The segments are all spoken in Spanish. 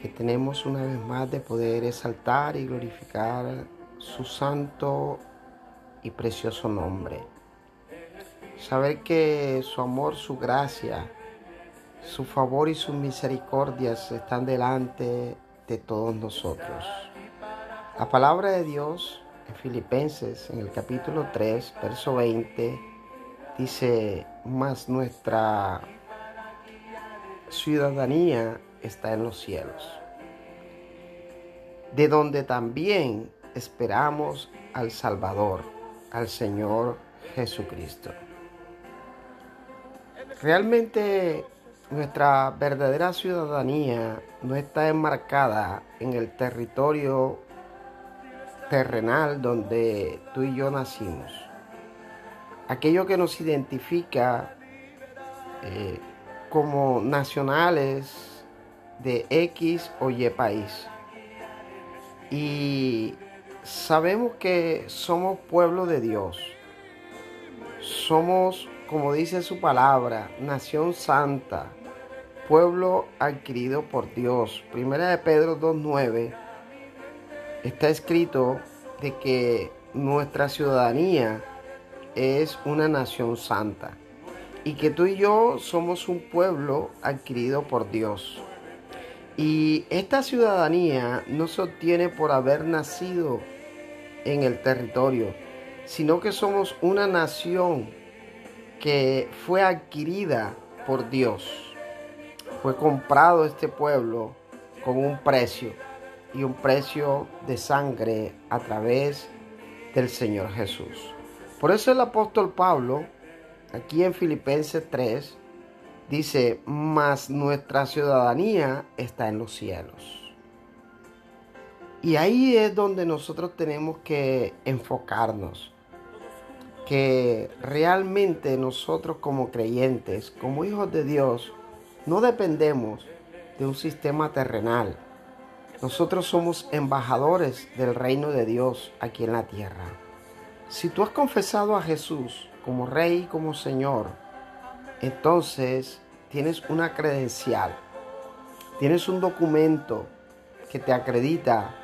que tenemos una vez más de poder exaltar y glorificar su santo y precioso nombre. Saber que su amor, su gracia, su favor y sus misericordias están delante de todos nosotros. La palabra de Dios en Filipenses, en el capítulo 3, verso 20, dice, más nuestra ciudadanía está en los cielos, de donde también esperamos al Salvador, al Señor Jesucristo. Realmente nuestra verdadera ciudadanía no está enmarcada en el territorio terrenal donde tú y yo nacimos. Aquello que nos identifica eh, como nacionales de X o Y país. Y sabemos que somos pueblo de Dios. Somos, como dice su palabra, nación santa, pueblo adquirido por Dios. Primera de Pedro 2.9 está escrito de que nuestra ciudadanía es una nación santa y que tú y yo somos un pueblo adquirido por Dios. Y esta ciudadanía no se obtiene por haber nacido en el territorio, sino que somos una nación que fue adquirida por Dios. Fue comprado este pueblo con un precio y un precio de sangre a través del Señor Jesús. Por eso el apóstol Pablo, aquí en Filipenses 3, dice, mas nuestra ciudadanía está en los cielos. Y ahí es donde nosotros tenemos que enfocarnos, que realmente nosotros como creyentes, como hijos de Dios, no dependemos de un sistema terrenal, nosotros somos embajadores del reino de Dios aquí en la tierra. Si tú has confesado a Jesús como Rey y como Señor, entonces tienes una credencial, tienes un documento que te acredita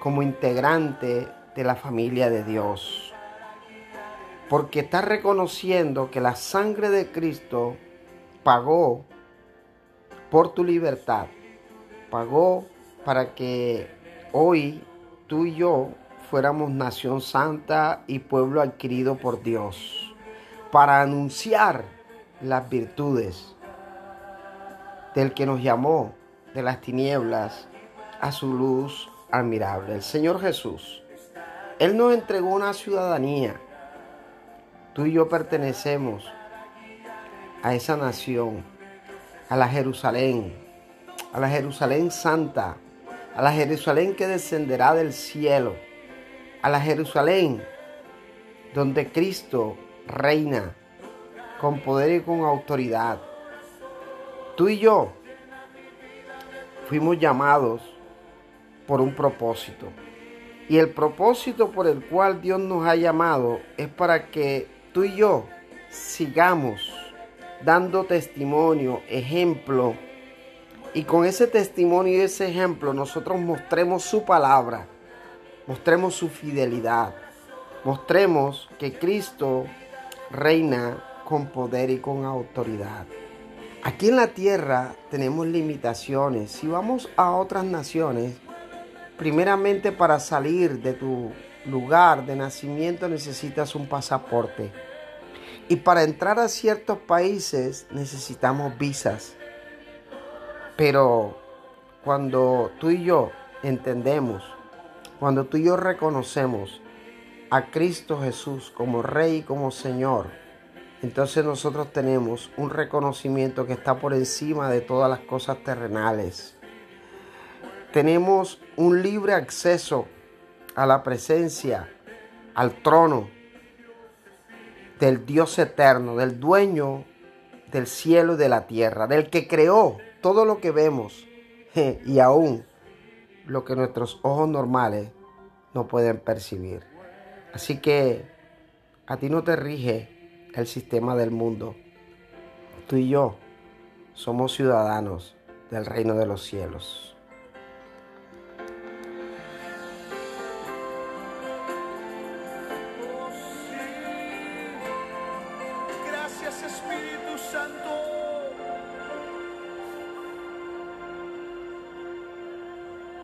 como integrante de la familia de Dios. Porque estás reconociendo que la sangre de Cristo pagó por tu libertad, pagó para que hoy tú y yo fuéramos nación santa y pueblo adquirido por Dios, para anunciar las virtudes del que nos llamó de las tinieblas a su luz admirable, el Señor Jesús. Él nos entregó una ciudadanía. Tú y yo pertenecemos a esa nación, a la Jerusalén, a la Jerusalén santa, a la Jerusalén que descenderá del cielo, a la Jerusalén donde Cristo reina con poder y con autoridad. Tú y yo fuimos llamados por un propósito. Y el propósito por el cual Dios nos ha llamado es para que tú y yo sigamos dando testimonio, ejemplo, y con ese testimonio y ese ejemplo nosotros mostremos su palabra, mostremos su fidelidad, mostremos que Cristo reina con poder y con autoridad. Aquí en la tierra tenemos limitaciones. Si vamos a otras naciones, primeramente para salir de tu lugar de nacimiento necesitas un pasaporte. Y para entrar a ciertos países necesitamos visas. Pero cuando tú y yo entendemos, cuando tú y yo reconocemos a Cristo Jesús como Rey y como Señor, entonces nosotros tenemos un reconocimiento que está por encima de todas las cosas terrenales. Tenemos un libre acceso a la presencia, al trono del Dios eterno, del dueño del cielo y de la tierra, del que creó todo lo que vemos y aún lo que nuestros ojos normales no pueden percibir. Así que a ti no te rige el sistema del mundo. Tú y yo somos ciudadanos del reino de los cielos. Gracias Espíritu Santo.